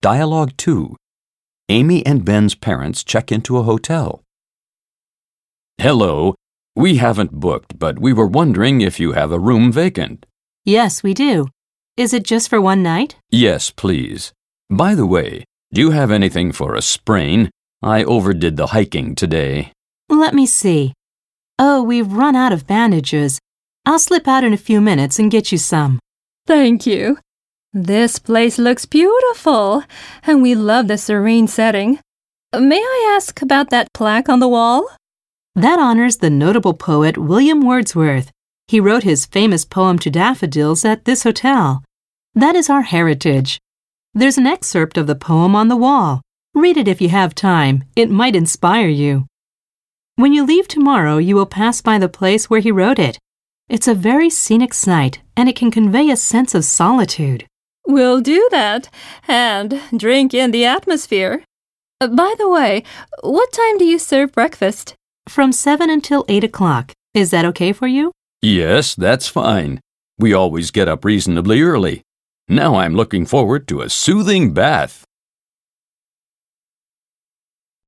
Dialogue 2. Amy and Ben's parents check into a hotel. Hello. We haven't booked, but we were wondering if you have a room vacant. Yes, we do. Is it just for one night? Yes, please. By the way, do you have anything for a sprain? I overdid the hiking today. Let me see. Oh, we've run out of bandages. I'll slip out in a few minutes and get you some. Thank you. This place looks beautiful, and we love the serene setting. May I ask about that plaque on the wall? That honors the notable poet William Wordsworth. He wrote his famous poem to daffodils at this hotel. That is our heritage. There's an excerpt of the poem on the wall. Read it if you have time. It might inspire you. When you leave tomorrow, you will pass by the place where he wrote it. It's a very scenic sight, and it can convey a sense of solitude. We'll do that and drink in the atmosphere. Uh, By the way, what time do you serve breakfast? From 7 until 8 o'clock. Is that okay for you? Yes, that's fine. We always get up reasonably early. Now I'm looking forward to a soothing bath.